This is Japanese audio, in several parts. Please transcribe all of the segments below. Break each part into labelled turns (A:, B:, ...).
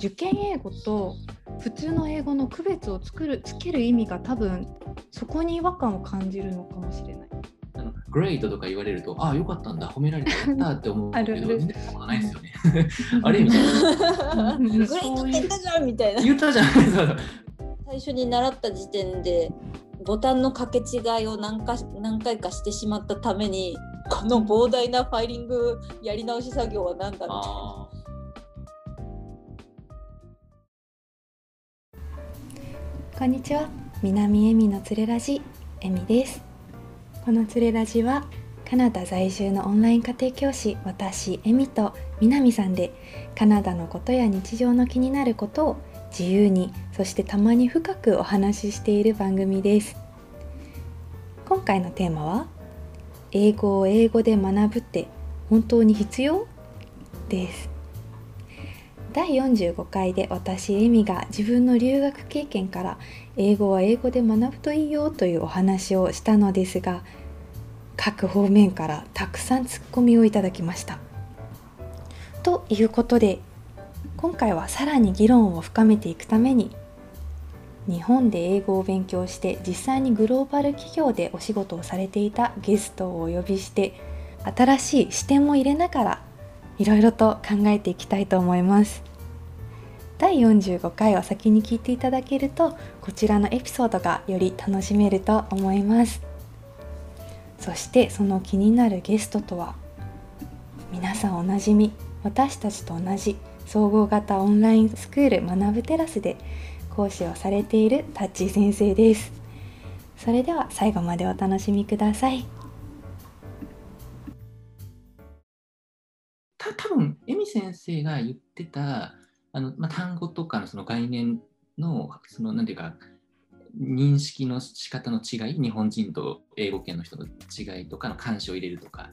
A: 受験英語と普通の英語の区別を作るつける意味が多分そこに違和感を感じるのかもしれない。
B: あのグレートとか言われると、ああ、よかったんだ、褒められたって思うけど、
A: あるある
B: 全然そんなないですよね。あれみたいな。
A: うん
C: グレートって言ったじゃんみたいな
B: 言ったじゃないですか。
C: 最初に習った時点でボタンの掛け違いを何か何回かしてしまったためにこの膨大なファイリングやり直し作業は何だみた
A: こんにちは。南恵美のつれラジ恵美です。このつれラジはカナダ在住のオンライン家庭教師私恵美と南さんでカナダのことや日常の気になることを自由にそしてたまに深くお話ししている番組です。今回のテーマは英語を英語で学ぶって本当に必要？です。第45回で私エミが自分の留学経験から英語は英語で学ぶといいよというお話をしたのですが各方面からたくさんツッコミをいただきました。ということで今回はさらに議論を深めていくために日本で英語を勉強して実際にグローバル企業でお仕事をされていたゲストをお呼びして新しい視点も入れながらいろいろと考えていきたいと思います。第45回を先に聞いていただけるとこちらのエピソードがより楽しめると思います。そしてその気になるゲストとは皆さんおなじみ私たちと同じ総合型オンラインスクール学ぶテラスで講師をされているタッチ先生です。それでは最後までお楽しみください。
B: た多分エミ先生が言ってたあの、まあ、単語とかのその概念のそのなんていうか認識の仕方の違い日本人と英語圏の人の違いとかの漢詞を入れるとか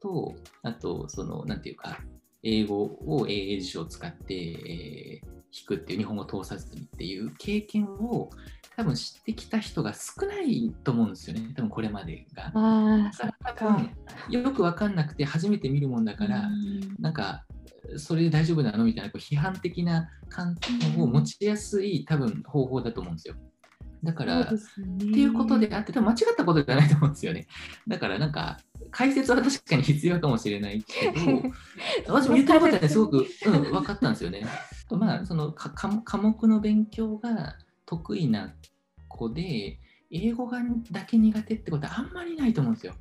B: とあとそのなんていうか英語を英英辞書を使って、えー弾くっていう日本語を通さずにっていう経験を多分知ってきた人が少ないと思うんですよね多分これまでが。
A: あ
B: だから多分よく分かんなくて初めて見るもんだから、なんかそれで大丈夫なの？みたいなこう批判的な観点を持ちやすい多分方法だと思うんですよ。だから、
A: ね
B: っていうことであって、間違ったことじゃないと思うんですよね。だからなんか、解説は確かに必要かもしれないけど、私も言ってることはね、すごく、うん、分かったんですよね。まあ、その科目の勉強が得意な子で、英語がだけ苦手ってことはあんまりないと思うんですよ。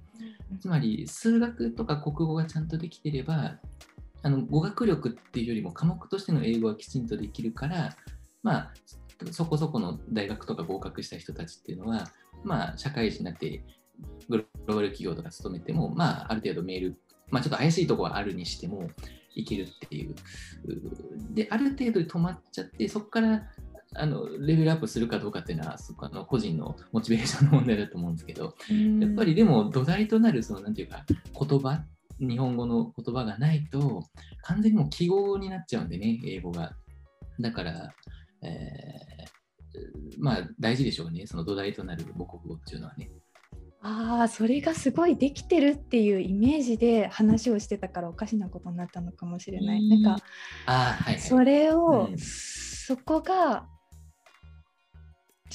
B: つまり、数学とか国語がちゃんとできてれば、あの語学力っていうよりも科目としての英語がきちんとできるから、まあ、そこそこの大学とか合格した人たちっていうのは、まあ、社会人になってグローバル企業とか勤めても、まあ、ある程度メール、まあ、ちょっと怪しいところはあるにしてもいけるっていう。で、ある程度で止まっちゃって、そこからあのレベルアップするかどうかっていうのは、そこあの個人のモチベーションの問題だと思うんですけど、やっぱりでも土台となる、その、なんていうか、言葉、日本語の言葉がないと、完全にもう記号になっちゃうんでね、英語が。だから、えーまあ大事でしょうね、その土台となる母国語っていうのはね。
A: ああそれがすごいできてるっていうイメージで話をしてたからおかしなことになったのかもしれない。
C: うん
A: なんか
B: ああ、はい、はい。
A: それを、
B: うん
A: そこが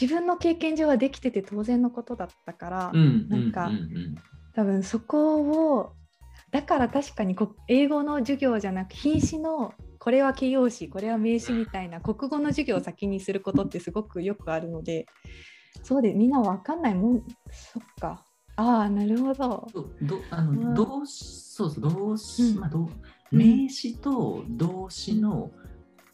A: 自分の経験上はできてて当然のことだったから、
B: うん、
A: なんか
B: うんうん。
A: 多分そこをだから確かにこ英語の授業じゃなく品詞のこれは形容詞これは名詞みたいな国語の授業を先にすることってすごくよくあるのでそうでみんなわかんないもんそっか。ああなるほど。
B: どあの
A: うん。
B: 動詞、そうそう、動詞、
A: うん。
B: まあ、動
A: うん
B: 名詞と動詞の、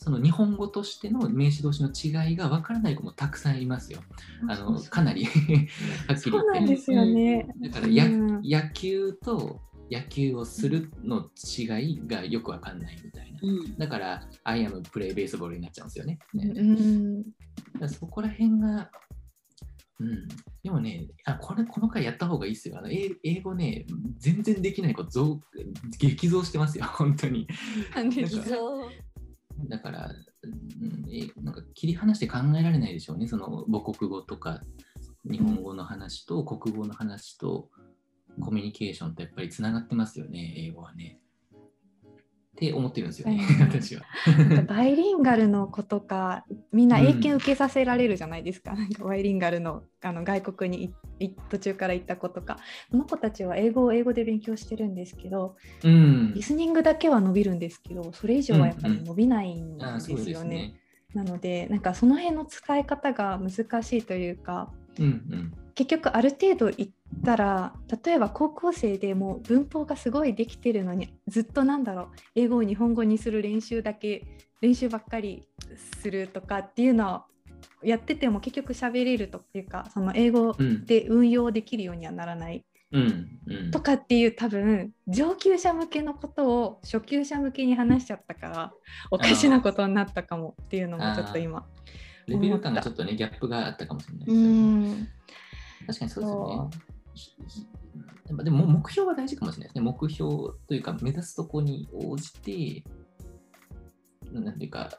B: その日本語としての名詞動詞の違いがわからない子もたくさんいますよ。あのかなり はっきり
A: そうなんで
B: 言って。
A: すよね。
B: だからや、
A: うん
B: 野球と野球をするの違いがよくわかんないみたいな。
C: うん
B: だから、I am play baseball になっちゃうんですよね。
A: うん
B: そこら辺が、うん、でもね、あこれこの回やった方がいいですよ。あの英英語ね、全然できない子増、激増してますよ、本当に。
A: なんで
B: なんか
C: そう
B: だから、うん、えなんか切り離して考えられないでしょうね、その母国語とか日本語の話と国語の話とコミュニケーションとやっぱりつながってますよね、英語はね。っって思ってるんですよね、
A: うん
B: 私は。
A: バイリンガルの子とかみんな英検受けさせられるじゃないですか,、なんかバイリンガルのあの外国に途中から行った子とかその子たちは英語を英語で勉強してるんですけど
B: うん
A: リ。スニングだけは伸びるんですけどそれ以上はやっぱり伸びないんですよね。なのでなんかその辺の使い方が難しいというか
B: うんうん。
A: 結局ある程度行ったら例えば高校生でもう文法がすごいできてるのにずっとなんだろう英語を日本語にする練習だけ練習ばっかりするとかっていうのをやってても結局喋れるというかその英語
B: うん。
A: で運用できるようにはならない
B: うん。うん。
A: とかっていう多分上級者向けのことを初級者向けに話しちゃったからおかしなことになったかもっていうのもちょっと今。
B: レベル感がちょっとね、ギャップがあったかもしれないで
A: う
B: すよね。
A: ん
B: 確かにそうですよね。でもでも目標は大事かもしれないですね。目標というか、目指すとこに応じて、なんていうか、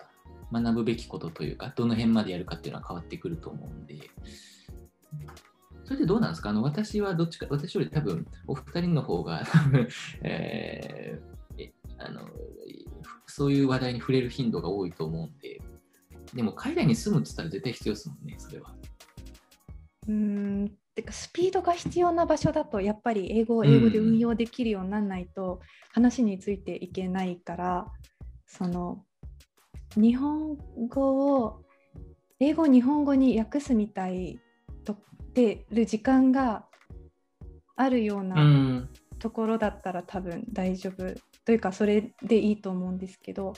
B: 学ぶべきことというか、どの辺までやるかっていうのは変わってくると思うんで、それでどうなんですか？あの私はどっちか、私より多分、お二人の方が、多 分、えーあのそういう話題に触れる頻度が多いと思うんで、でも海外に住むって言ったら絶対必要ですもんね、それは。
A: うんてかスピードが必要な場所だとやっぱり英語を英語で運用できるようにならないと話についていけないから、その日本語を英語を日本語に訳すみたいとってる時間があるよう
B: う。
A: なんところだったら多分大丈夫というかそれでいいと思うんですけど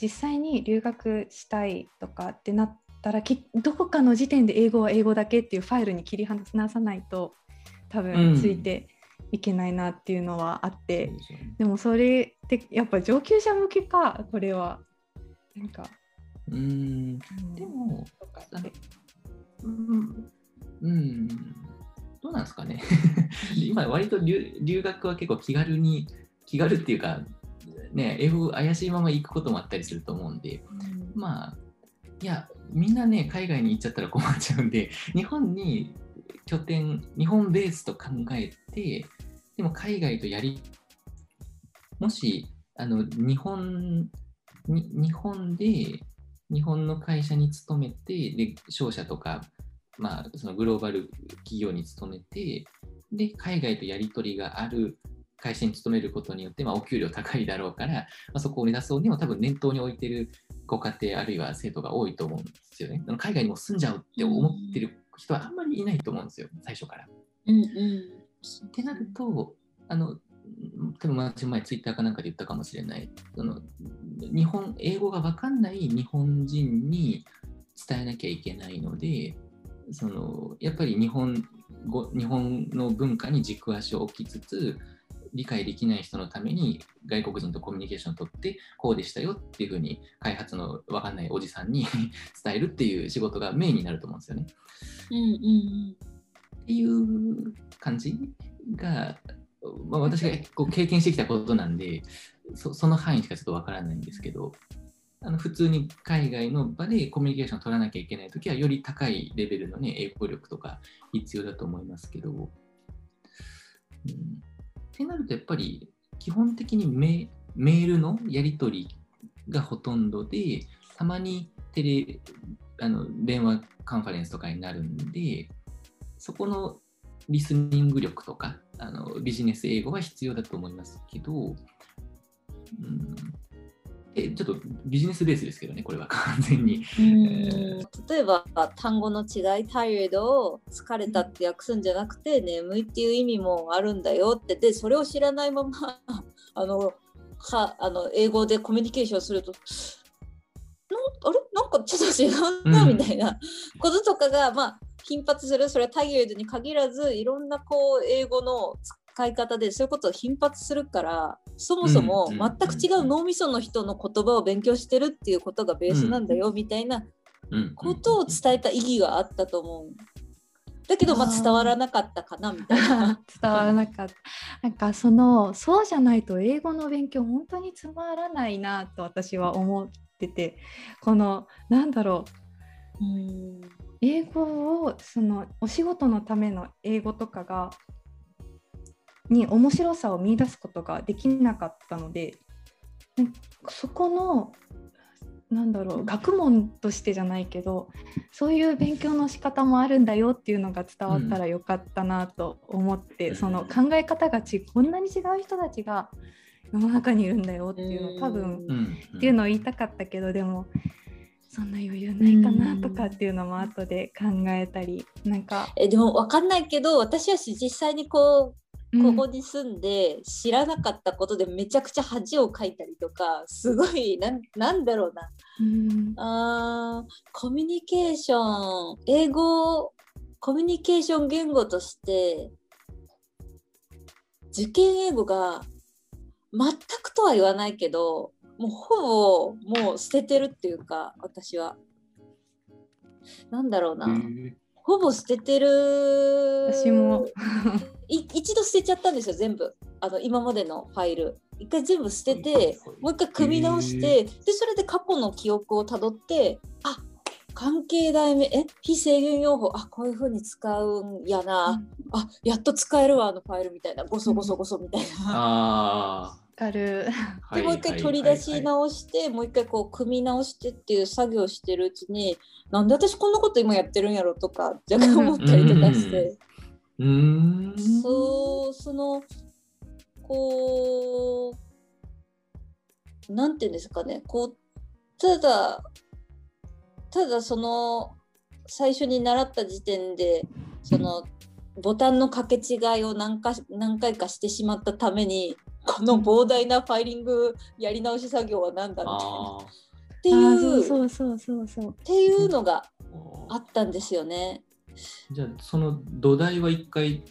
A: 実際に留学したいとかってなったらきどこかの時点で英語は英語だけっていうファイルに切り離さないと多
B: うん
A: 分ついていけないなっていうのはあって、
B: そうですよね
A: でもそれってやっぱ上級者向けかこれは。なんか、
B: うーん、
A: うん。
B: でも、うん、うん、どうなんですかね。今、割と留留学は結構気軽に、気軽っていうか、ね、英語怪しいまま行くこともあったりすると思うんで、まあ、いや、みんなね、海外に行っちゃったら困っちゃうんで、日本に拠点、日本ベースと考えて、でも海外とやり、もし、あの、日本に、日本で、日本の会社に勤めて、で、商社とか、まあ、そのグローバル企業に勤めて、で、海外とやり取りがある会社に勤めることによって、まあ、お給料高いだろうから、まあ、そこを目指そうにも多分念頭に置いてるご家庭あるいは生徒が多いと思うんですよね。海外にも住んじゃうって思ってる人はあんまりいないと思うんですよ、最初から。
C: うんうん。
B: ってなると、あの、多分私前ツイッターかなんかで言ったかもしれない。その日本、英語がわかんない日本人に伝えなきゃいけないので、そのやっぱり日本語日本の文化に軸足を置きつつ、理解できない人のために外国人とコミュニケーションを取ってこうでしたよっていうふうに開発の分かんないおじさんに 伝えるっていう仕事がメインになると思うんですよね。
C: うんうん
B: っていう感じが、まあ、私がこう経験してきたことなんでそその範囲しかちょっとわからないんですけどあの普通に海外の場でコミュニケーションを取らなきゃいけないときはより高いレベルの、ね、英語力とか必要だと思いますけど、うん、ってなるとやっぱり基本的にメメールのやり取りがほとんどでたまにテレあの電話カンファレンスとかになるんでそこのリスニング力とかあのビジネス英語は必要だと思いますけど、うん、えちょっとビジネスベースですけどね、これは。完全に。
C: うん。例えば単語の違い、tired を疲れたって訳すんじゃなくて、眠いっていう意味もあるんだよって、で、それを知らないまま、あの、かあの英語でコミュニケーションすると、なあれ？なんかちょっと違うな、
B: うん。
C: みたいな。こととかが、まあ、頻発する、それは tired に限らず、いろんなこう英語の使い方でそういうことが頻発するからそもそも
B: うん
C: 全く違う脳みその人の言葉を勉強してるっていうことがベースなんだよみたいな
B: うん
C: ことを伝えた意義があったと思う。だけどまあ伝わらなかったかなみたいな。
A: 伝わらなかった。なんかそのそうじゃないと英語の勉強本当につまらないなと私は思っててこのなんだろう。
C: うん。
A: 英語をそのお仕事のための英語とかがに面白さを見出すことができなかったのでそこのなんだろう学問としてじゃないけどそういう勉強の仕方もあるんだよっていうのが伝わったらよかったなと思って、
B: うん。
A: その考え方がちこんなに違う人たちが世の中にいるんだよっていうの多分、っていうのを言いたかったけどでもそんな余裕ないかなとかっていうのも後で考えたりなんか、
C: えでも分かんないけど私は実際にこうここに住んで知らなかったことでめちゃくちゃ恥をかいたりとかすごいなんなんだろうな。
A: うん。
C: あーコミュニケーション。英語コミュニケーション言語として受験英語が全くとは言わないけどもうほぼもう捨ててるっていうか私は。なんだろうな、ほぼ捨ててる。
A: 私も。
C: い一度捨てちゃったんですよ全部。あの今までのファイル。一回全部捨ててもう一回組み直してでそれで過去の記憶をたどってあ関係代名え？非制限用法。あこういう風に使うんやな、あやっと使えるわあのファイルみたいな。ゴソゴソゴソみたいな。
B: あ
A: ある
B: あ。
C: でもう一回取り出し直して、もう一回こう組み直してっていう作業をしてるうちになんで私こんなこと今やってるんやろとか若干思ったりとかして、
B: うーん。
C: そうそのこうなんていうんですかねこうただただその最初に習った時点でそのボタンの掛け違いを何か何回かしてしまったためにこの膨大なファイリングやり直し作業は何だみたいな
B: あ
C: っていう
A: そうそうそうそう
C: っていうのが
B: ー
C: あったんですよね。
B: じゃあその土台は一回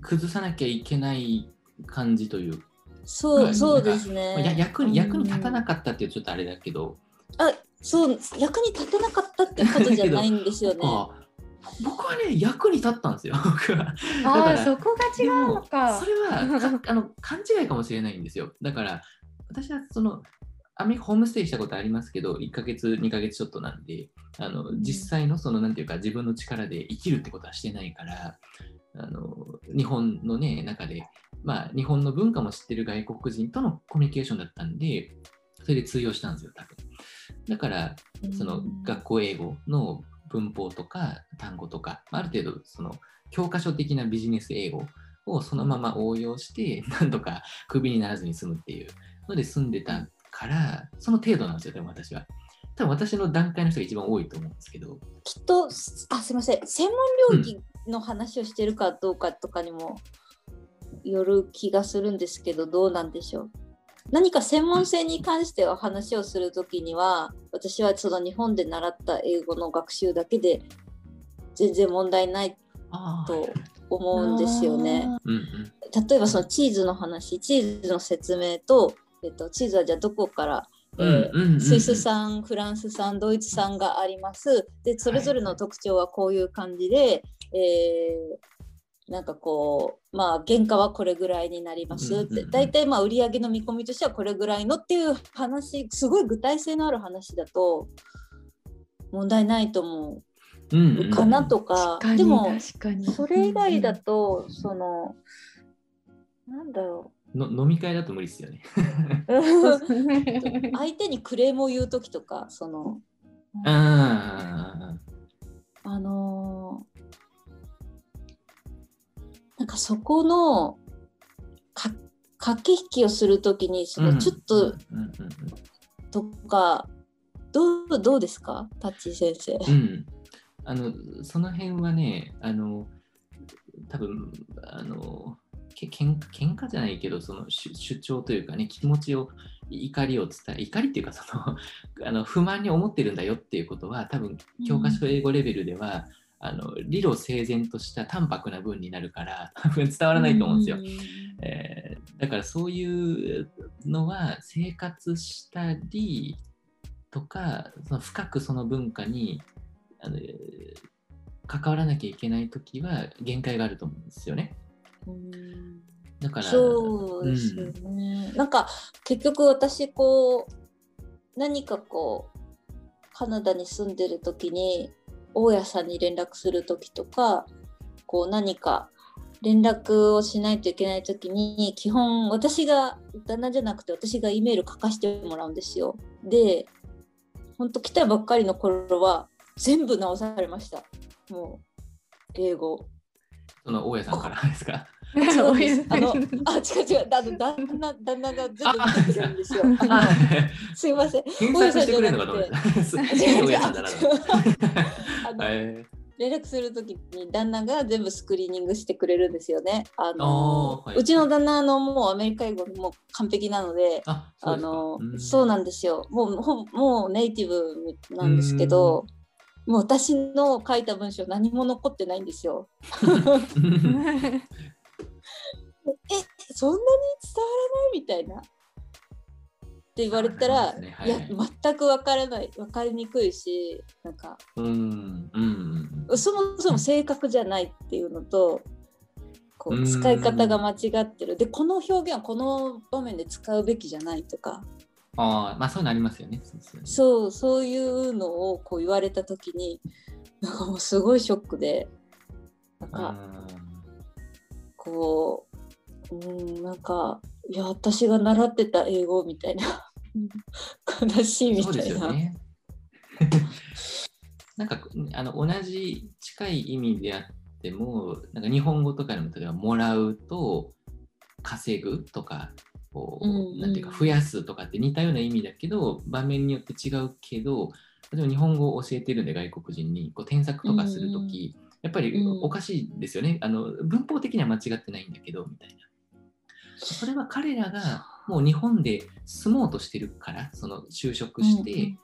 B: 崩さなきゃいけない感じという
C: そうそうです
B: まあや
C: ね。
B: 役に
A: うん
B: 役に立たなかったっていうちょっとあれだけど、
C: あそう役に立てなかったってことじゃないんですよね。
B: あ僕はね役に立ったんですよ 僕は。
A: あそこが違うのか
B: それは かあの勘違いかもしれないんですよ。だから私はそのアメリカホームステイしたことありますけど、1ヶ月、2ヶ月ちょっとなんで、あの実際のそのなんていうか自分の力で生きるってことはしてないから、あの日本のね、中で、まあ日本の文化も知ってる外国人とのコミュニケーションだったんで、それで通用したんですよ、多分。だから、その学校英語の文法とか単語とか、ある程度その教科書的なビジネス英語をそのまま応用して、なんとかクビにならずに済むっていうので済んでたから、その程度なんですよ、でも私は。多分私の段階の人が一番多いと思うんですけど。
C: きっとあすいません専門領域の話をしてるかどうかとかにもよる気がするんですけどどうなんでしょう何か専門性に関しては話をするときには私はその日本で習った英語の学習だけで全然問題ない。と思うんですよね。例えばそのチーズの話チーズの説明と、えっと、チーズはじゃあどこからえー
B: うんうんうん。
C: スイス産、フランス産、ドイツ産があります。で、それぞれの特徴はこういう感じで、えーなんかこう、まあ、原価はこれぐらいになります。って、
B: うんうんうん。
C: 大体まあ売上の見込みとしてはこれぐらいのっていう話、すごい具体性のある話だと、問題ないと思
B: うんう
C: うん。かなとか、でも、
A: 確かに。
C: それ以外だと、その、なんだろ
B: の飲み会だと無理ですよね。
C: う。相手にクレームを言う時とかその
B: うんうんうんうん
C: あのーなんかそこのか駆け引きをする時にそのちょっととか、どうどうですか？タッチー先生。
B: うん、あのその辺はね、あの多分あのけけん喧嘩じゃないけど、その主主張というかね、気持ちを、怒りを伝え、怒りっていうかその あの、不満に思ってるんだよっていうことは、多分教科書英語レベルでは、あの理路整然とした淡白な文になるから、多分伝わらないと思うんですよ。えーだからそういうのは生活したりとかその深くその文化にあのえー関わらなきゃいけない時は限界があると思うんですよね。
C: うん
B: だから
C: そうですよね。なんか結局私こう何かこうカナダに住んでる時に大家さんに連絡する時とかこう何か連絡をしないといけない時に基本私が旦那じゃなくて私が E メール書かせてもらうんですよ。で本当来たばっかりの頃は全部直されました。もう英語。
B: その大家さんからですか？
C: そうですあのあ違う違うあの旦那旦那が全部見てくれるんですよ。すいません。
B: 検索してくれるのかと思った。いい大家さんだな。
C: あの
B: え
C: 連絡するときに旦那が全部スクリーニングしてくれるんですよね。あ
B: あ
C: の
B: ーはいう
C: ちの旦那のもうアメリカ英語も完璧なので、
B: あ、
C: の
B: うん
C: そうなんですよ。もうほぼもうネイティブなんですけど、もう私の書いた文章何も残ってないんですよ。えそんなに伝わらないみたいな。って言われたら、
B: ね。はい。
C: いや全く分からない。分かりにくいしなんか。
B: うんうんうん。
C: そもそも正確じゃないっていうのとこ
B: う
C: うん。使い方が間違ってる。でこの表現はこの場面で使うべきじゃないとか。
B: ああ、まあそういうのありますよね。そうですよね
C: そうそういうのをこう言われた時になんかもうすごいショックでなんかこううんなんかいや私が習ってた英語みたいな 悲しいみ
B: そう
C: たいな。
B: ですよね。なんかあの同じ近い意味であっても、なんか日本語とかでも例えばもらうと稼ぐとか、こう
C: うんうん
B: なんていうか増やすとかって似たような意味だけど、場面によって違うけど、例えば日本語を教えてるんで外国人にこう添削とかするとき、やっぱり
C: うん
B: おかしいですよね、あの。文法的には間違ってないんだけど、みたいな。それは彼らがもう日本で住もうとしてるから、その就職して、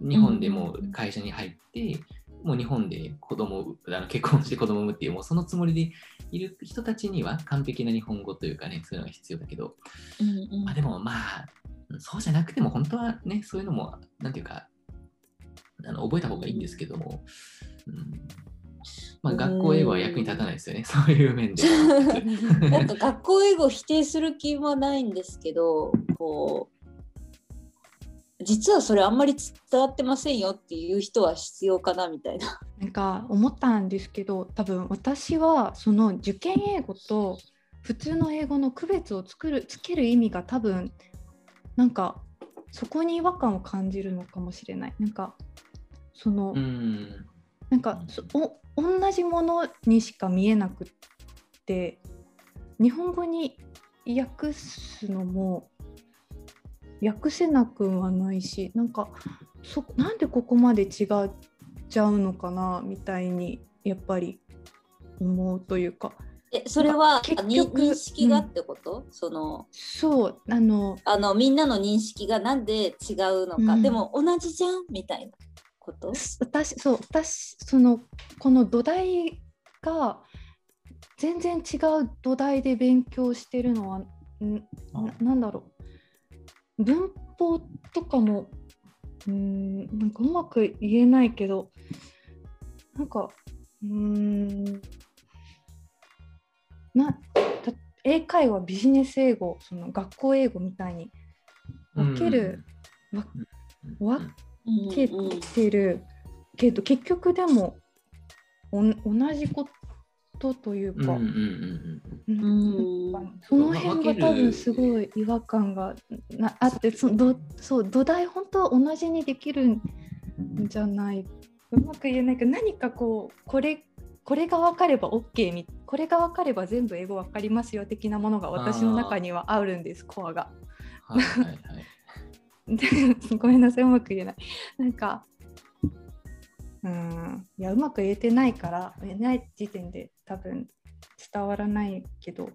B: 日本でもう会社に入って、もう日本で子供をあの結婚して子供を産むっていう、もうそのつもりでいる人たちには完璧な日本語というかね、そういうのが必要だけど、
C: うんうん。
B: まあ、でもまあ、そうじゃなくても本当はね、そういうのも、なんていうか、あの覚えた方がいいんですけども、うんまあ、学校英語は役に立たないですよね、そういう面で。
C: なんか学校英語を否定する気はないんですけどこう実はそれあんまり伝わってませんよっていう人は必要かなみたいな。
A: なんか思ったんですけど多分私はその受験英語と普通の英語の区別を作るつける意味が多分なんかそこに違和感を感じるのかもしれない。なんかその、
B: うん。
A: なんかそお同じものにしか見えなくって日本語に訳すのも訳せなくはないしなんかそなんでここまで違っちゃうのかなみたいにやっぱり思うというか。
C: えそれは認識がってこと、その
A: そうあの
C: あのみんなの認識がなんで違うのか、
A: うん。
C: でも同じじゃん？みたいなこと？
A: 私そう私そのこの土台が全然違う土台で勉強してるのはんななんだろう。文法とかもうーんなんかうまく言えないけどなんかうーんなた英会話ビジネス英語その学校英語みたいに分ける、わわ
C: うん
A: けてる。けど結局でもおん同じことというか、その辺が多分すごい違和感がなあってそのどそう土台本当は同じにできるんじゃない？うまく言えないけど何かこうこれこれが分かれば OK みこれが分かれば全部英語分かりますよ的なものが私の中にはあるんですコアが。
B: はいはいはい。
A: で ごめんなさいうまく言えない。なんかうん。いやうまく言えてないから言えない時点で多分伝わらないけど。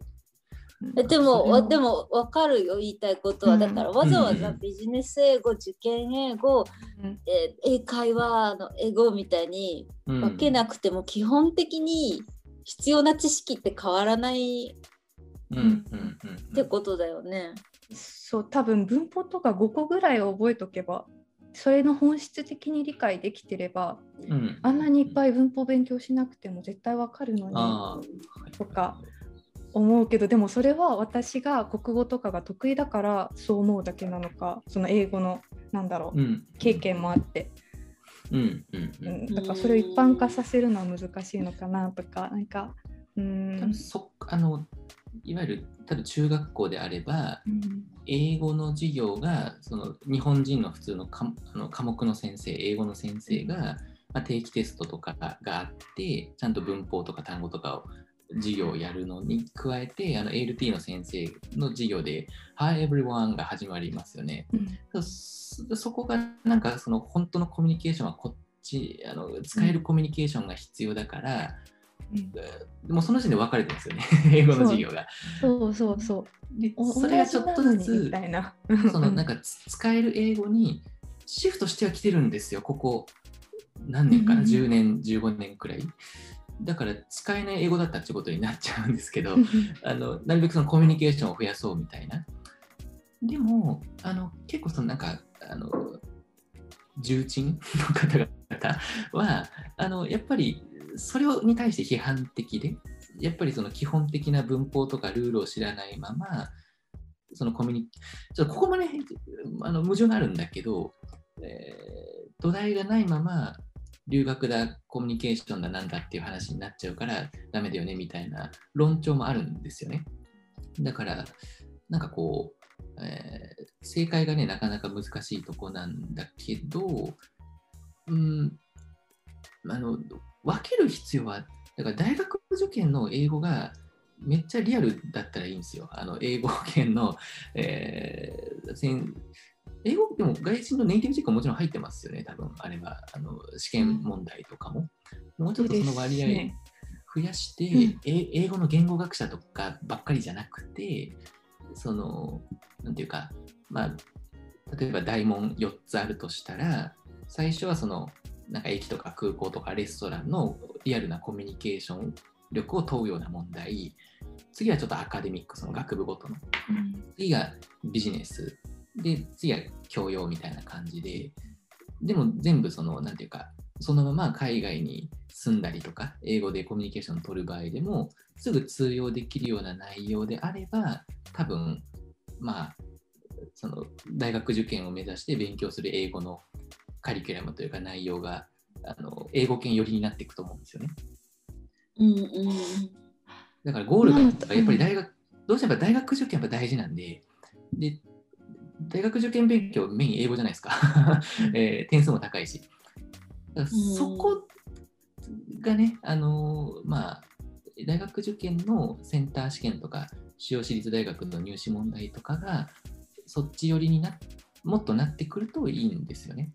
A: うん。
C: えでもでも。分かるよ言いたいことは、
A: うん。
C: だからわざわざ
B: うん。
C: ビジネス英語受験英語、
A: うん。
C: えー英会話の英語みたいに
B: うん。
C: 分けなくても基本的に必要な知識って変わらない
B: うん。うん。うん。
C: ってことだよね。
A: そう多分文法とか5個ぐらい覚えとけばそれの本質的に理解できてれば
B: うん。
A: あんなにいっぱい文法勉強しなくても絶対わかるの
B: あ
A: に
B: ー
A: とか思うけどでもそれは私が国語とかが得意だからそう思うだけなのかその英語のなんだろう
B: うん。
A: 経験もあって、
B: うんうんう
A: うんん、だからそれを一般化させるのは難しいのかなとかなんかうん。
B: 多分そあのいわゆる多分中学校であれば
A: うん。
B: 英語の授業がその日本人の普通の科あの科目の先生英語の先生が、まあ、定期テストとかがあってちゃんと文法とか単語とかを授業をやるのに加えてあの ALT の先生の授業で「Hi everyone」が始まりますよね。
A: うん。
B: そそこがなんかその本当のコミュニケーションはこっちあの使えるコミュニケーションが必要だから、
A: うん。
B: もうその時点で分かれてるんですよね。英語の授業が。
A: そうそうそう。
B: で
A: お
B: それがちょっとずつ
A: たいな。
B: そのなんかつ使える英語にシフトしてはきてるんですよ。ここ何年かな？
A: うんうんうん。
B: 10年15年くらい。だから使えない英語だったってことになっちゃうんですけど、あのなるべくそのコミュニケーションを増やそうみたいな。でも、あの結構そのなんか、あの重鎮の方々は、あのやっぱりそれをに対して批判的で、やっぱりその基本的な文法とかルールを知らないまま、そのコミュニちょっとここまであの矛盾があるんだけど、えー土台がないまま留学だ、コミュニケーションだなんだっていう話になっちゃうからダメだよねみたいな論調もあるんですよね。だから、なんかこう、えー正解がね、なかなか難しいとこなんだけど、うん、あの分ける必要は、だから大学受験の英語がめっちゃリアルだったらいいんですよ。あの英語圏の、えー英語でも外人のネイティブ実行もちろん入ってますよね、多分あれは。あの試験問題とかも。もうちょっとその割合増やして、
A: うん。
B: え英語の言語学者とかばっかりじゃなくて、その、なんていうか、まあ、例えば大門4つあるとしたら、最初はその、なんか駅とか空港とかレストランのリアルなコミュニケーション力を問うような問題、次はちょっとアカデミック、その学部ごとの。
A: うん
B: 次がビジネス。で次は教養みたいな感じで。でも全部そのなんていうかそのまま海外に住んだりとか英語でコミュニケーションを取る場合でもすぐ通用できるような内容であれば多分まあその大学受験を目指して勉強する英語のカリキュラムというか内容があの英語圏寄りになっていくと思うんですよね。
C: うんうん
B: だからゴールが
A: うん
B: やっぱり大学、どうしても大学受験やっぱ大事なんで、で、大学受験勉強メイン英語じゃないですか。えー点数も高いし。そこがね、あのーまあ、大学受験のセンター試験とか、主要私立大学の入試問題とかが、そっち寄りになもっとなってくるといいんですよね。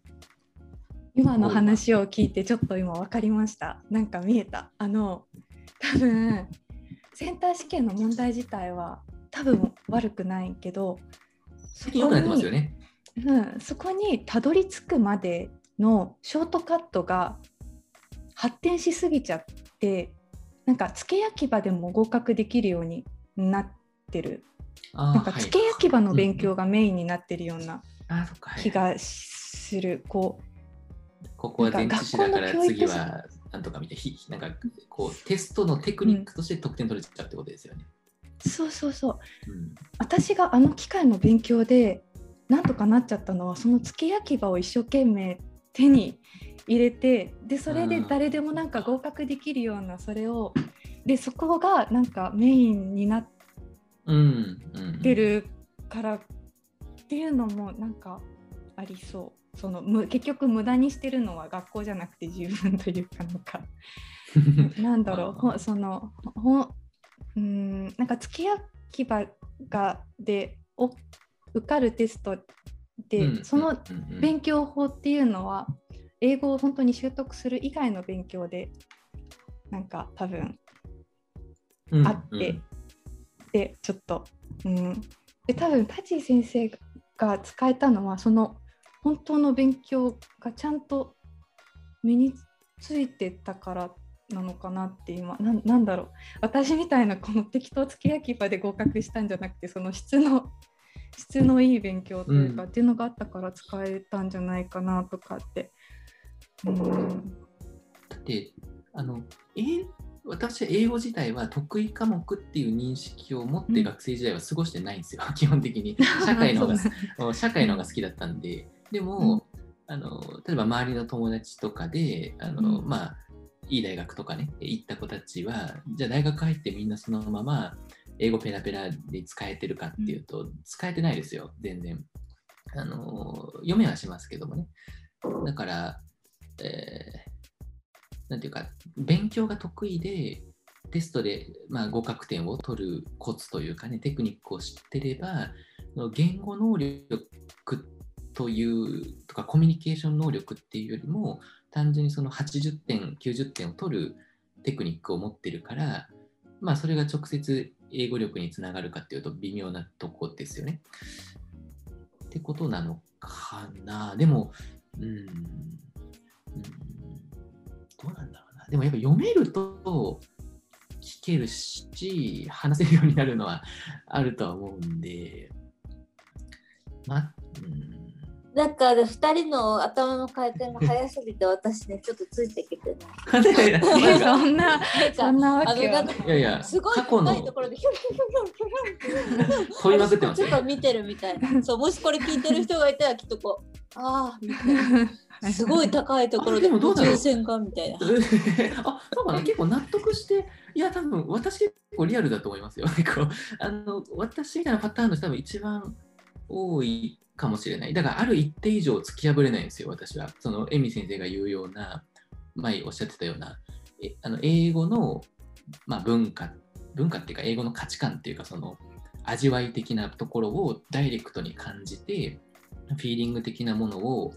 A: 今の話を聞いてちょっと今分かりました。なんか見えた。あの多分センター試験の問題自体は多分悪くないけどそ
B: 最近良くなってますよね。
A: うん、そこにたどり着くまでのショートカットが発展しすぎちゃってなんか付け焼き場でも合格できるようになってる。なんか付け焼き場の勉
B: はい
A: 強がメインになってるような
B: あーそっか。はい。
A: 気がする、こ
B: ここは前置詞だから次はなんとかみたいなひなんかこうテストのテクニックとして得点取れちゃうってことですよね。
A: うそうそうそう。
B: うん。
A: 私があの機械の勉強でなんとかなっちゃったのはその付け焼き場を一生懸命手に入れてでそれで誰でもなんか合格できるようなそれをでそこがなんかメインになってるからっていうのもなんかありそう。そのむ結局無駄にしてるのは学校じゃなくて自分というかなんか。なんだろう。ほそのほうーんなんか付け焼き場がでお受かるテストで、
B: うん
A: その
B: うん。うん
A: 勉強法っていうのは英語を本当に習得する以外の勉強でなんか多分
B: うん。
A: あって、でちょっと、うん、で多分タチ先生が使えたのはその本当の勉強がちゃんと身についてたからなのかなって今なんなんだろう。私みたいなこの適当付け焼き場で合格したんじゃなくてその質の 質のいい勉強というか、
B: うん
A: っていうのがあったから使えたんじゃないかなとかって。うん。
B: だってあの英私は英語自体は得意科目っていう認識を持って学生時代は過ごしてないんですよ、基本的に。社会の方が 社会の方が好きだったんで、でも、あの例えば周りの友達とかであの、
A: うん
B: まあいい大学とかね、行った子たちは、じゃあ大学入ってみんなそのまま英語ペラペラで使えてるかっていうと、使えてないですよ、全然。あの読めはしますけどもね。だから、えーなんていうか、勉強が得意で、テストで、まあ、合格点を取るコツというかね、テクニックを知ってれば、言語能力という、とかコミュニケーション能力っていうよりも、単純にその80点、90点を取るテクニックを持ってるから、まあ、それが直接英語力につながるかっていうと微妙なとこですよね。ってことなのかな。でも、うん、うんどうなんだろうな。でもやっぱ読めると聞けるし、話せるようになるのはあるとは思うんで、ま、うん、
C: なんか2人の頭の回転が速すぎて私ねちょっとついてきてない。
B: なん
A: え
B: か
A: そんなそんなわけは
B: いやいや、
C: すごい高いところでヒョンヒョンヒョンヒ
B: まくってますね
C: ちょっ。と見てるみたいな。そうもしこれ聞いてる人がいたらきっとこうああみたいなすごい高いところで
B: あでもどうだろう
C: 宇宙船がみたいな。
B: あ、そうかな、結構納得して、いや、多分私結構リアルだと思いますよ。あの私みたいなパターンの人多分一番多いかもしれない。だから、ある一定以上突き破れないんですよ、私は。その、エミ先生が言うような、前おっしゃってたような、えあの英語の、まあ、文化、文化っていうか、英語の価値観っていうか、その、味わい的なところをダイレクトに感じて、フィーリング的なものを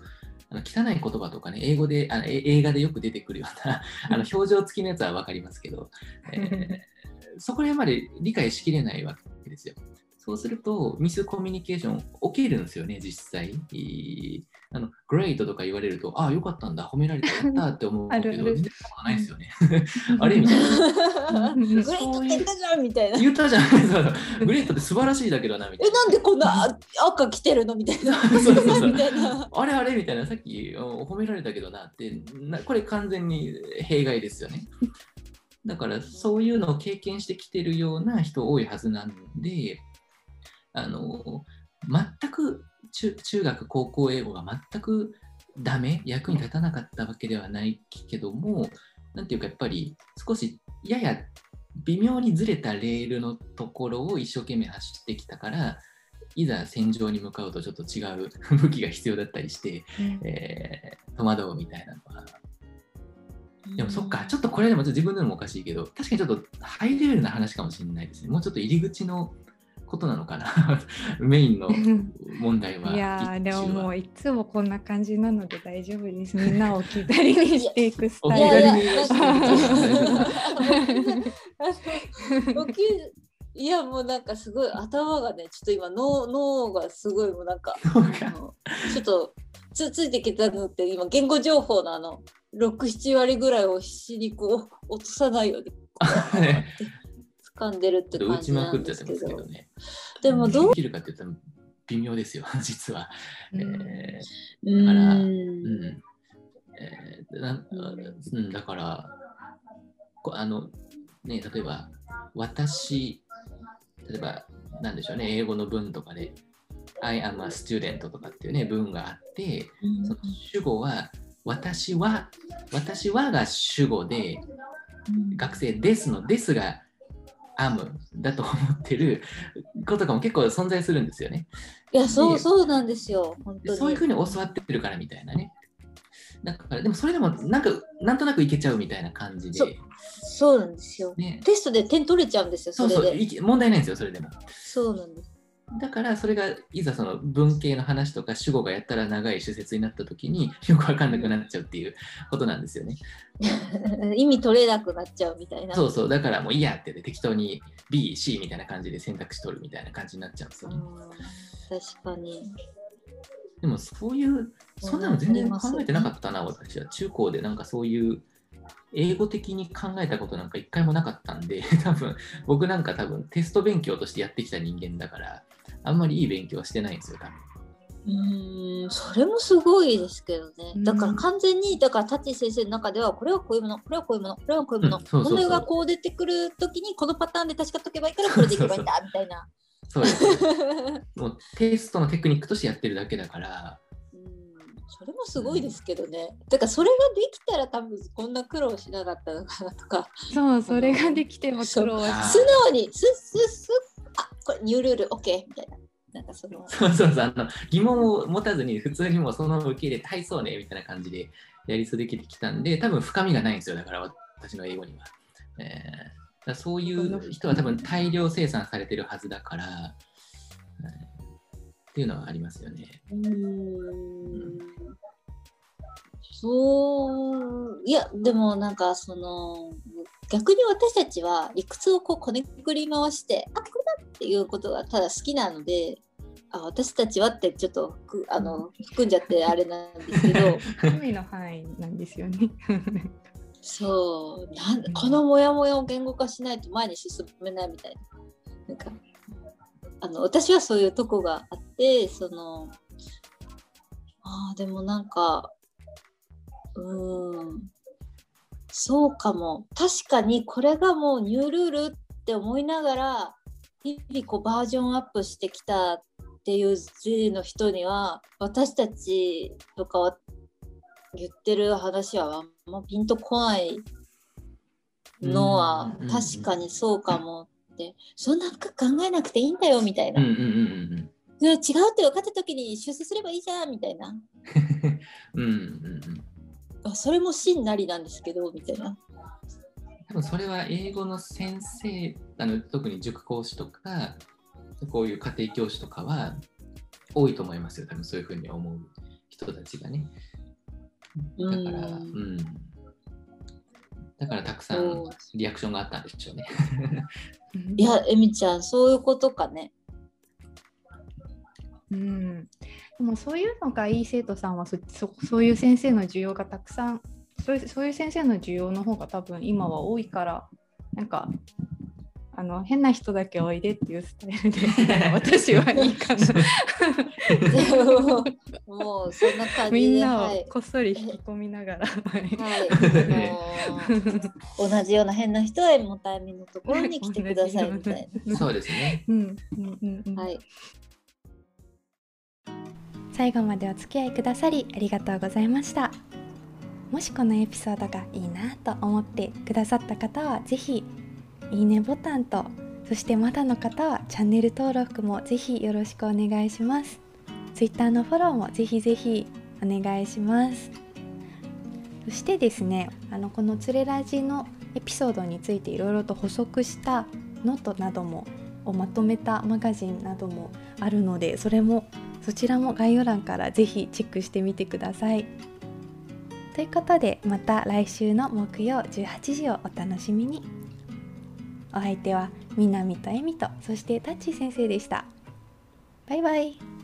B: あの汚い言葉とかね、英語で、あのえ映画でよく出てくるような あの表情付きのやつは分かりますけど、えーそこら辺まで理解しきれないわけですよ。そうすると、ミスコミュニケーション起きるんですよね、実際。えーあの、グレートとか言われると、ああ、よかったんだ、褒められた、やったって思うけど、
A: あるある
B: 全然なことないですよね。あれみたいな。
C: グレートって言ったじゃんみたいな。え
B: 言ったじゃん。そうそうグレートって素晴らしいだけどな、みたいな。
C: なんでこんなあ赤着てるの？みたいな。
B: そうそうそう
C: みたいな。
B: あれあれみたいな、さっきお褒められたけどなってな、これ完全に弊害ですよね。だからそういうのを経験してきてるような人多いはずなんで、あの全く中中学、高校英語が全くダメ、役に立たなかったわけではないけども、なんていうかやっぱり少しやや微妙にずれたレールのところを一生懸命走ってきたから、いざ戦場に向かうとちょっと違う 武器が必要だったりして、えー戸惑うみたいなのは。でもそっか、ちょっとこれでも自分でもおかしいけど、確かにちょっとハイレベルな話かもしれないですね。もうちょっと入り口のことなのかな？メインの 問題は。
A: いやーでもも
B: う
A: ういつもこんな感じなので大丈夫です。みんなを置き去りにしていくス
B: 置
A: タイル。
C: いやもうなんかすごい頭がねちょっと今脳脳がすごいもうなんかちょっとつついてきたのって今言語情報のあの67割ぐらいを必死にこう落とさないように こう
B: ね
C: 掴んでるって
B: 打ち
C: 感じな
B: まくって
C: んですけど。
B: ますけどね。
C: でもどう
B: できるかって言ったら微妙ですよ、実は。
A: うん。
B: え
C: う
B: からうん。えーなうん、だから、こあの、ね、例えば、私、例えば、なんでしょうね、英語の文とかで、I am a student とかっていうね、文があって、その主語は、私は、私はが主語で、学生ですのですが am だと思ってることかも結構存在するんですよね。
C: いやそう
B: で
C: そうなんですよ。本当に。
B: でそういうふうに教わってるからみたいなね。だからでもそれでもなんかなんとなくいけちゃうみたいな感じで、
C: そうなんですよ。
B: ね、
C: テストで点取れちゃうんですよそ
B: そう
C: れで。
B: そう問題ないんですよそれでも。
C: そうなんです
B: だからそれがいざその文系の話とか主語がやったら長い主説になった時に よくわかんなくなっちゃうっていうことなんですよね。
C: 意味取れなくなっちゃうみたいな
B: そうそうだからもういいやって適当に B、C みたいな感じで選択肢取るみたいな感じになっちゃうんですよね。
C: うん確かに
B: でもそういう、そんなの全然考えてなかったな、私は。中高でなんかそういう、英語的に考えたことなんか一回もなかったんで、多分僕なんか多分テスト勉強としてやってきた人間だから、あんまりいい勉強はしてないんですよ、多分。
C: うーんそれもすごいですけどね。
A: うん。
C: だから完全にだからタッチ先生の中ではこれはこういうものこれはこういうものこれはこういうもの、
B: うんそうそうそう。
C: これがこう出てくるときにこのパターンで確か解けばいいからこれでいけばいいんだみたいな。
B: そうです。もうテストのテクニックとしてやってるだけだから、
C: うんそれもすごいですけどね。だからそれができたら多分こんな苦労しなかったのかなとか。
A: そうそれができても苦労は
C: 素直にスッスッスッあこれニュールール OK みたいな。なんかその。
B: そうそうそうあの疑問を持たずに普通にもうそのまま受け入れてはいそうねみたいな感じでやり続けてきたんで多分深みがないんですよだから私の英語には、えーだそういう人は多分大量生産されてるはずだから、えーっていうのはありますよね。
C: うーんそういやでもなんかその逆に私たちは理屈をこうこねくり回してあこれだっていうことがただ好きなのであ私たちはってちょっとふあの含んじゃってあれなんですけど
A: 趣味の範囲なんですよね。
C: そうなん。このモヤモヤを言語化しないと前に進めないみたいな。なんかあの私はそういうとこがあってそのあーでもなんかうーん。そうかも。確かにこれがもうニュールールって思いながら日々こうバージョンアップしてきたっていう時の人には私たちとかは言ってる話はあんまピンとこないのは
B: うん。
C: 確かにそうかもって。そんな深く考えなくていいんだよみたいな、
B: うんうんうん
C: 違うって分かった時に修正すればいいじゃんみたいな。
B: うんうんうんうん
C: あそれも真なりなんですけどみたいな。
B: 多分それは英語の先生あの特に塾講師とかこういう家庭教師とかは多いと思いますよ。多分そういうふうに思う人たちがね。だから
C: う
B: うん。んだからたくさんリアクションがあったんでしょうね。
C: いやエミちゃんそういうことかね
A: うん、でもそういうのがいい生徒さんはそそそういう先生の需要がたくさんそういうそういう先生の需要の方が多分今は多いからなんかあの変な人だけおいでっていうスタイルで私はいいかな。
C: でももうそんな感じで
A: みんな
C: はい。
A: をこっそり引き込みながら、はい。
C: 同じような変な人はもたえみのところに来てくださいみたい
B: そうですね。
A: うんうんうんうん。
C: な。はい、
A: 最後までお付き合いくださりありがとうございました。もしこのエピソードがいいなと思ってくださった方はぜひいいねボタンとそしてまだの方はチャンネル登録もぜひよろしくお願いします。Twitter のフォローもぜひぜひお願いします。そしてですねあのこの「つれラジ」のエピソードについていろいろと補足したノートなどもをまとめたマガジンなどもあるのでそれもそちらも概要欄から是非チェックしてみてください。ということでまた来週の木曜18時をお楽しみに。お相手は南とえみとそしてタッチ先生でした。バイバイ。